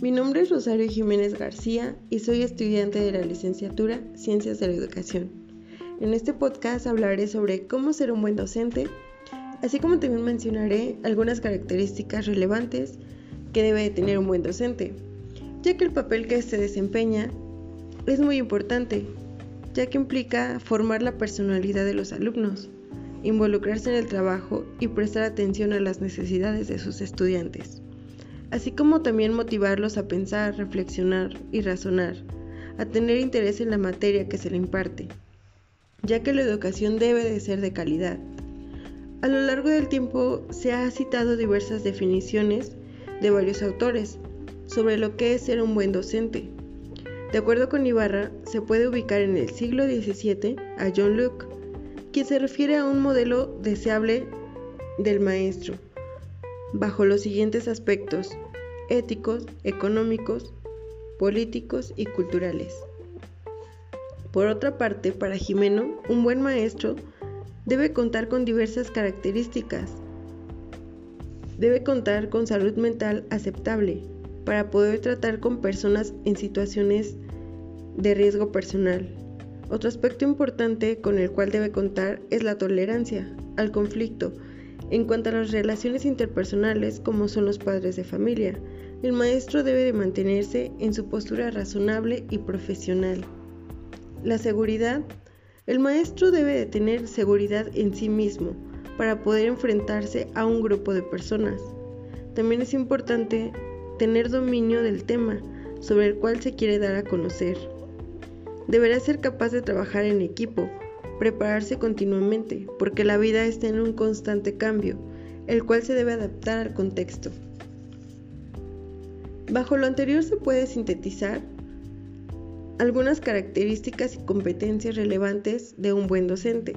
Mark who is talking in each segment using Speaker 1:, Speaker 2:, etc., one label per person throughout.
Speaker 1: Mi nombre es Rosario Jiménez García y soy estudiante de la licenciatura Ciencias de la Educación. En este podcast hablaré sobre cómo ser un buen docente, así como también mencionaré algunas características relevantes que debe tener un buen docente, ya que el papel que se desempeña es muy importante, ya que implica formar la personalidad de los alumnos involucrarse en el trabajo y prestar atención a las necesidades de sus estudiantes, así como también motivarlos a pensar, reflexionar y razonar, a tener interés en la materia que se le imparte, ya que la educación debe de ser de calidad. A lo largo del tiempo se ha citado diversas definiciones de varios autores sobre lo que es ser un buen docente. De acuerdo con Ibarra, se puede ubicar en el siglo XVII a John Locke, quien se refiere a un modelo deseable del maestro, bajo los siguientes aspectos éticos, económicos, políticos y culturales. Por otra parte, para Jimeno, un buen maestro debe contar con diversas características. Debe contar con salud mental aceptable para poder tratar con personas en situaciones de riesgo personal, otro aspecto importante con el cual debe contar es la tolerancia al conflicto. En cuanto a las relaciones interpersonales, como son los padres de familia, el maestro debe de mantenerse en su postura razonable y profesional. La seguridad. El maestro debe de tener seguridad en sí mismo para poder enfrentarse a un grupo de personas. También es importante tener dominio del tema sobre el cual se quiere dar a conocer. Deberá ser capaz de trabajar en equipo, prepararse continuamente, porque la vida está en un constante cambio, el cual se debe adaptar al contexto. Bajo lo anterior se puede sintetizar algunas características y competencias relevantes de un buen docente.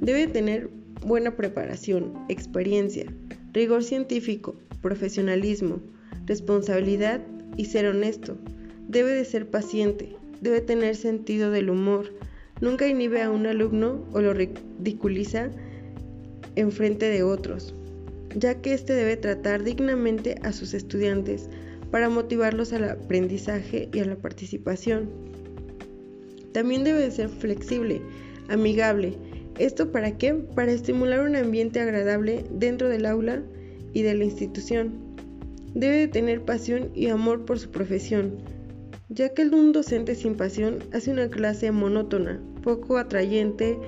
Speaker 1: Debe tener buena preparación, experiencia, rigor científico, profesionalismo, responsabilidad y ser honesto. Debe de ser paciente, debe tener sentido del humor. Nunca inhibe a un alumno o lo ridiculiza en frente de otros, ya que éste debe tratar dignamente a sus estudiantes para motivarlos al aprendizaje y a la participación. También debe ser flexible, amigable. ¿Esto para qué? Para estimular un ambiente agradable dentro del aula y de la institución. Debe tener pasión y amor por su profesión ya que un docente sin pasión hace una clase monótona, poco atrayente,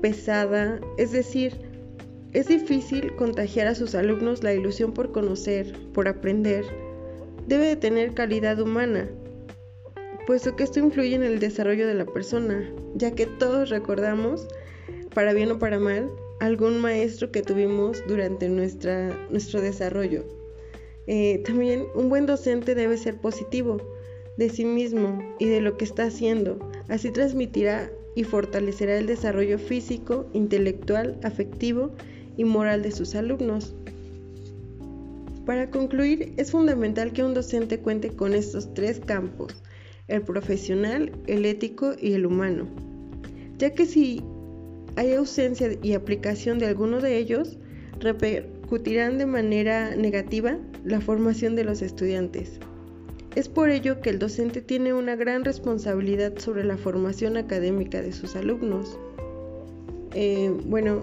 Speaker 1: pesada, es decir, es difícil contagiar a sus alumnos la ilusión por conocer, por aprender. Debe de tener calidad humana, puesto que esto influye en el desarrollo de la persona, ya que todos recordamos, para bien o para mal, algún maestro que tuvimos durante nuestra, nuestro desarrollo. Eh, también un buen docente debe ser positivo, de sí mismo y de lo que está haciendo. Así transmitirá y fortalecerá el desarrollo físico, intelectual, afectivo y moral de sus alumnos. Para concluir, es fundamental que un docente cuente con estos tres campos, el profesional, el ético y el humano, ya que si hay ausencia y aplicación de alguno de ellos, repercutirán de manera negativa la formación de los estudiantes. Es por ello que el docente tiene una gran responsabilidad sobre la formación académica de sus alumnos. Eh, bueno,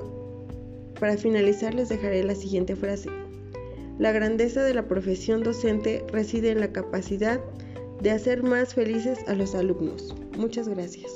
Speaker 1: para finalizar les dejaré la siguiente frase. La grandeza de la profesión docente reside en la capacidad de hacer más felices a los alumnos. Muchas gracias.